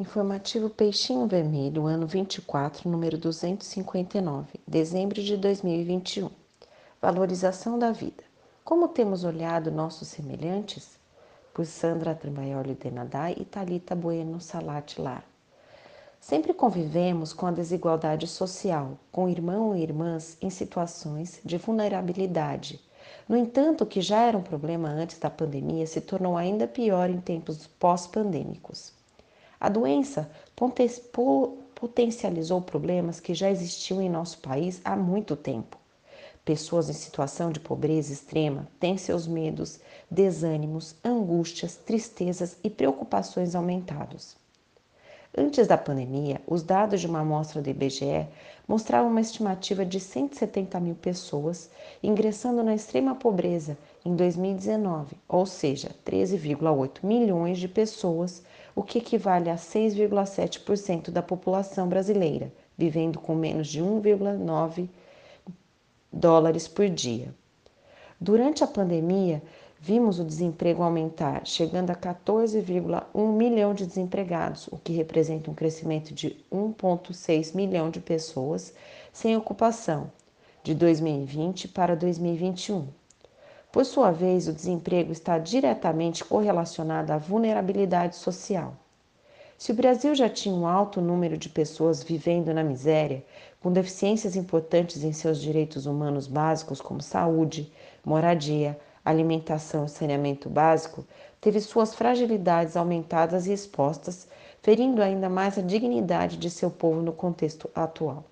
Informativo Peixinho Vermelho, ano 24, número 259, dezembro de 2021. Valorização da vida. Como temos olhado nossos semelhantes? Por Sandra Trambaioli Denadai e Talita Bueno Salati Lar. Sempre convivemos com a desigualdade social, com irmãos e irmãs em situações de vulnerabilidade. No entanto, o que já era um problema antes da pandemia se tornou ainda pior em tempos pós-pandêmicos. A doença potencializou problemas que já existiam em nosso país há muito tempo. Pessoas em situação de pobreza extrema têm seus medos, desânimos, angústias, tristezas e preocupações aumentados. Antes da pandemia, os dados de uma amostra do IBGE mostravam uma estimativa de 170 mil pessoas ingressando na extrema pobreza em 2019, ou seja, 13,8 milhões de pessoas o que equivale a 6,7% da população brasileira, vivendo com menos de 1,9 dólares por dia. Durante a pandemia, vimos o desemprego aumentar, chegando a 14,1 milhão de desempregados, o que representa um crescimento de 1,6 milhão de pessoas sem ocupação, de 2020 para 2021. Por sua vez, o desemprego está diretamente correlacionado à vulnerabilidade social. Se o Brasil já tinha um alto número de pessoas vivendo na miséria, com deficiências importantes em seus direitos humanos básicos como saúde, moradia, alimentação e saneamento básico, teve suas fragilidades aumentadas e expostas, ferindo ainda mais a dignidade de seu povo no contexto atual.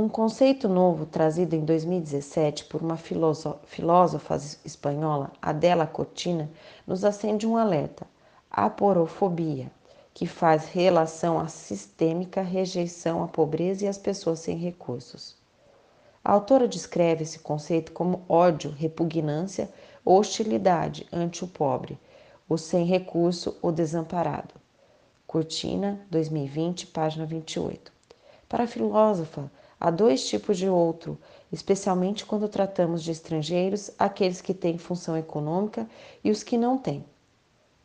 Um conceito novo trazido em 2017 por uma filósofa espanhola, Adela Cortina, nos acende um alerta: a porofobia, que faz relação à sistêmica rejeição à pobreza e às pessoas sem recursos. A autora descreve esse conceito como ódio, repugnância hostilidade ante o pobre, o sem recurso ou desamparado. Cortina, 2020, página 28. Para a filósofa, Há dois tipos de outro, especialmente quando tratamos de estrangeiros, aqueles que têm função econômica e os que não têm.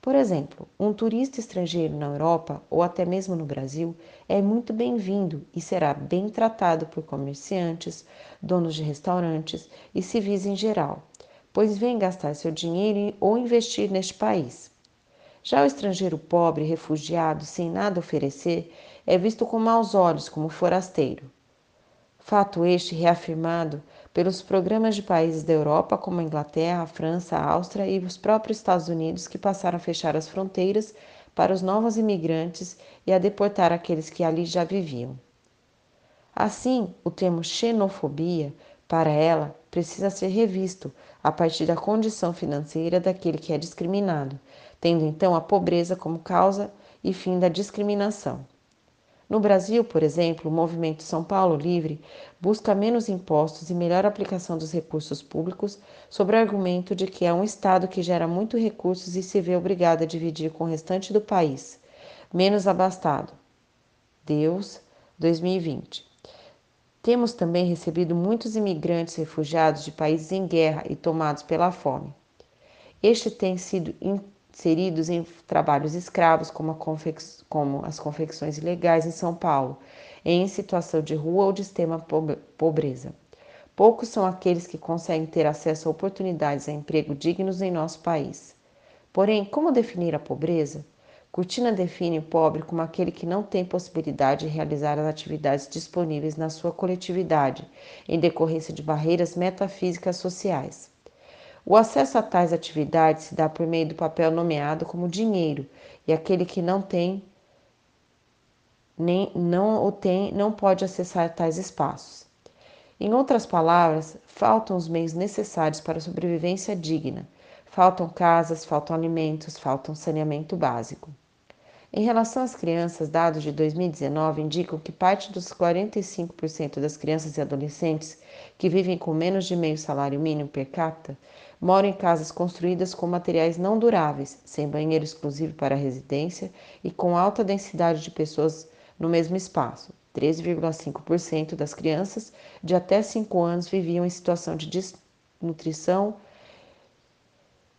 Por exemplo, um turista estrangeiro na Europa ou até mesmo no Brasil é muito bem-vindo e será bem tratado por comerciantes, donos de restaurantes e civis em geral, pois vem gastar seu dinheiro ou investir neste país. Já o estrangeiro pobre, refugiado, sem nada oferecer, é visto com maus olhos como forasteiro. Fato este reafirmado pelos programas de países da Europa como a Inglaterra, a França, a Áustria e os próprios Estados Unidos que passaram a fechar as fronteiras para os novos imigrantes e a deportar aqueles que ali já viviam. Assim, o termo xenofobia, para ela, precisa ser revisto a partir da condição financeira daquele que é discriminado, tendo então a pobreza como causa e fim da discriminação. No Brasil, por exemplo, o movimento São Paulo Livre busca menos impostos e melhor aplicação dos recursos públicos, sob o argumento de que é um Estado que gera muito recursos e se vê obrigado a dividir com o restante do país, menos abastado. Deus, 2020. Temos também recebido muitos imigrantes refugiados de países em guerra e tomados pela fome. Este tem sido inseridos em trabalhos escravos, como, como, as confecções ilegais em São Paulo, em situação de rua ou de extrema pobreza. Poucos são aqueles que conseguem ter acesso a oportunidades a emprego dignos em nosso país. Porém, como definir a pobreza? Cortina define o pobre como aquele que não tem possibilidade de realizar as atividades disponíveis na sua coletividade, em decorrência de barreiras metafísicas sociais. O acesso a tais atividades se dá por meio do papel nomeado como dinheiro, e aquele que não tem nem não o tem não pode acessar tais espaços. Em outras palavras, faltam os meios necessários para a sobrevivência digna. Faltam casas, faltam alimentos, faltam saneamento básico. Em relação às crianças, dados de 2019 indicam que parte dos 45% das crianças e adolescentes que vivem com menos de meio salário mínimo per capita moram em casas construídas com materiais não duráveis, sem banheiro exclusivo para a residência e com alta densidade de pessoas no mesmo espaço. 13,5% das crianças de até 5 anos viviam em situação de desnutrição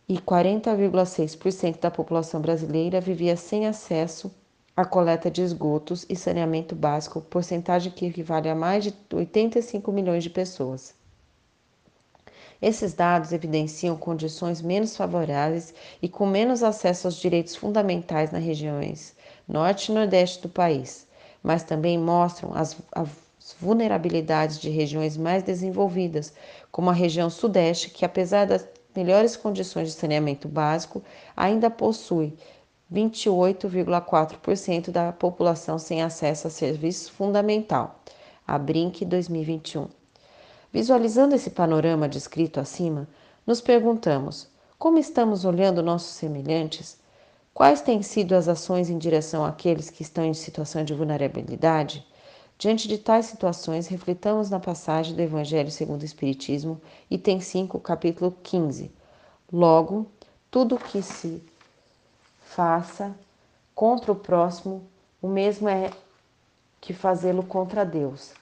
e 40,6% da população brasileira vivia sem acesso à coleta de esgotos e saneamento básico, porcentagem que equivale a mais de 85 milhões de pessoas. Esses dados evidenciam condições menos favoráveis e com menos acesso aos direitos fundamentais nas regiões norte e nordeste do país, mas também mostram as, as vulnerabilidades de regiões mais desenvolvidas, como a região sudeste, que apesar das melhores condições de saneamento básico, ainda possui 28,4% da população sem acesso a serviço fundamental. A Brinc 2021. Visualizando esse panorama descrito acima, nos perguntamos: como estamos olhando nossos semelhantes? Quais têm sido as ações em direção àqueles que estão em situação de vulnerabilidade? Diante de tais situações, reflitamos na passagem do Evangelho segundo o Espiritismo, item 5, capítulo 15. Logo, tudo o que se faça contra o próximo, o mesmo é que fazê-lo contra Deus.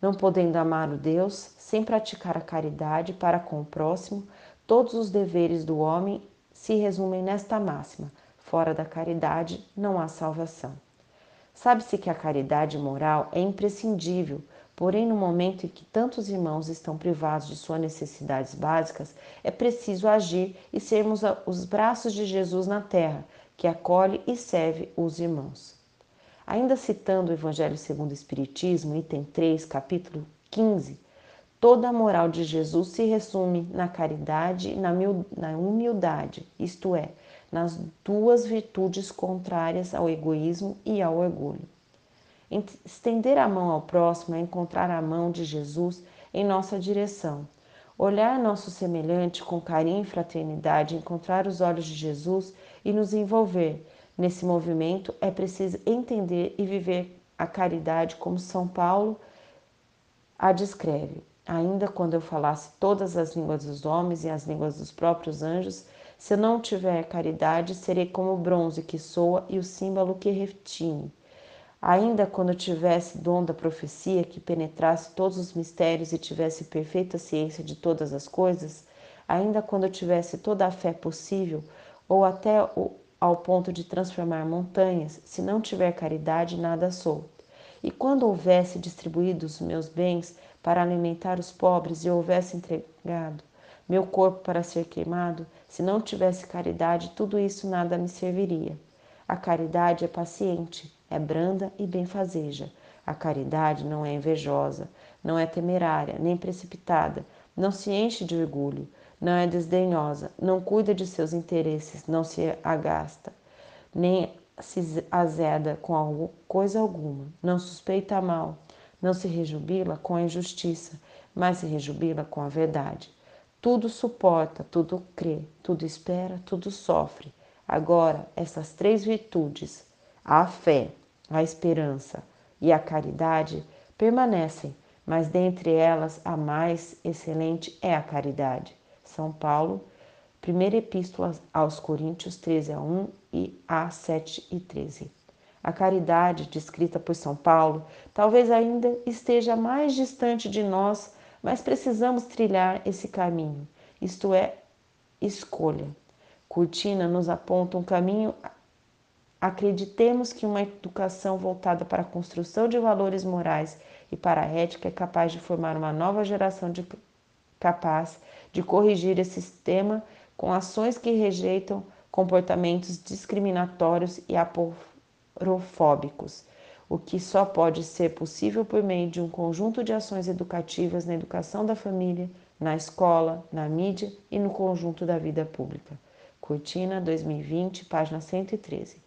Não podendo amar o Deus sem praticar a caridade para com o próximo, todos os deveres do homem se resumem nesta máxima: fora da caridade não há salvação. Sabe-se que a caridade moral é imprescindível, porém, no momento em que tantos irmãos estão privados de suas necessidades básicas, é preciso agir e sermos os braços de Jesus na terra, que acolhe e serve os irmãos. Ainda citando o Evangelho segundo o Espiritismo, item 3, capítulo 15, toda a moral de Jesus se resume na caridade e na humildade, isto é, nas duas virtudes contrárias ao egoísmo e ao orgulho. Estender a mão ao próximo é encontrar a mão de Jesus em nossa direção. Olhar nosso semelhante com carinho e fraternidade, encontrar os olhos de Jesus e nos envolver. Nesse movimento é preciso entender e viver a caridade como São Paulo a descreve. Ainda quando eu falasse todas as línguas dos homens e as línguas dos próprios anjos, se não tiver caridade, serei como o bronze que soa e o símbolo que retine. Ainda quando tivesse dom da profecia, que penetrasse todos os mistérios e tivesse perfeita ciência de todas as coisas, ainda quando tivesse toda a fé possível, ou até ao ponto de transformar montanhas, se não tiver caridade, nada sou. E quando houvesse distribuído os meus bens para alimentar os pobres e houvesse entregado meu corpo para ser queimado, se não tivesse caridade, tudo isso nada me serviria. A caridade é paciente, é branda e benfazeja. A caridade não é invejosa, não é temerária, nem precipitada, não se enche de orgulho, não é desdenhosa, não cuida de seus interesses, não se agasta, nem se azeda com coisa alguma, não suspeita mal, não se rejubila com a injustiça, mas se rejubila com a verdade. Tudo suporta, tudo crê, tudo espera, tudo sofre. Agora, essas três virtudes, a fé, a esperança e a caridade, permanecem, mas dentre elas a mais excelente é a caridade. São Paulo, primeira epístola aos Coríntios 13 a 1 e A 7 e 13. A caridade, descrita por São Paulo, talvez ainda esteja mais distante de nós mas precisamos trilhar esse caminho, isto é, escolha. Cortina nos aponta um caminho. Acreditemos que uma educação voltada para a construção de valores morais e para a ética é capaz de formar uma nova geração de, capaz de corrigir esse sistema com ações que rejeitam comportamentos discriminatórios e aporofóbicos o que só pode ser possível por meio de um conjunto de ações educativas na educação da família, na escola, na mídia e no conjunto da vida pública. Cortina 2020, página 113.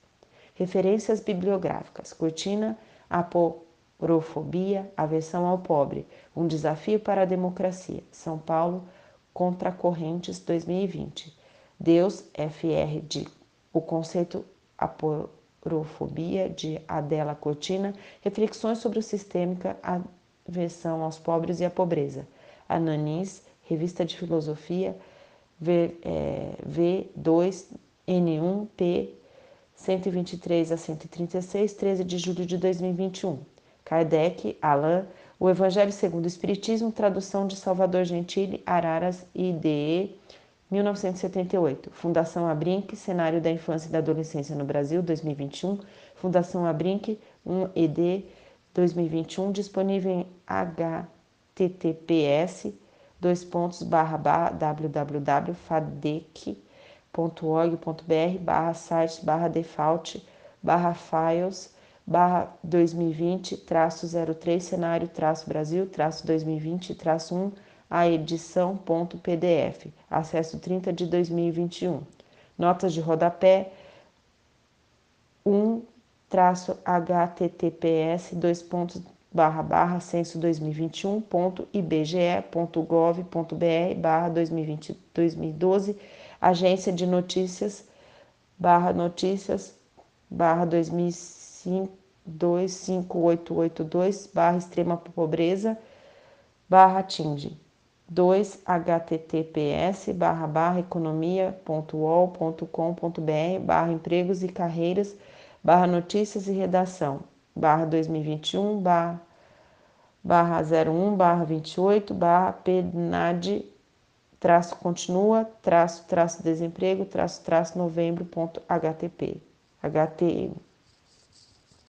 Referências bibliográficas. Cortina, Aporofobia, Aversão ao Pobre, um desafio para a democracia. São Paulo, Contra Correntes 2020. Deus, FR de O conceito apor Eurofobia, de Adela Cortina, Reflexões sobre o Sistêmica Aversão aos Pobres e à Pobreza. Ananis, Revista de Filosofia, v, é, V2N1P 123 a 136, 13 de julho de 2021. Kardec, Alain, O Evangelho segundo o Espiritismo, tradução de Salvador Gentili, Araras, IDE 1978. Fundação Abrinq, Cenário da Infância e da Adolescência no Brasil, 2021. Fundação Abrinq, 1ED, 2021, disponível em https dois pontos barra barra www.fadec.org.br barra site barra default barra files barra 2020 traço 03 cenário traço Brasil traço 2020 traço 1 a edição ponto PDF acesso 30 de 2021 notas de rodapé 1 traço https dois pontos barra barra censo 2021 ponto ibge ponto gov ponto br barra 2020 2012 agência de notícias barra notícias barra 2005 25882 barra extrema pobreza barra tinge 2 https barra barra economia ponto uol ponto com ponto br barra empregos e carreiras barra notícias e redação, barra 2021, barra, barra 01, barra 28, barra PNAD, traço continua, traço, traço desemprego, traço, traço novembro, ponto HTP, HTM.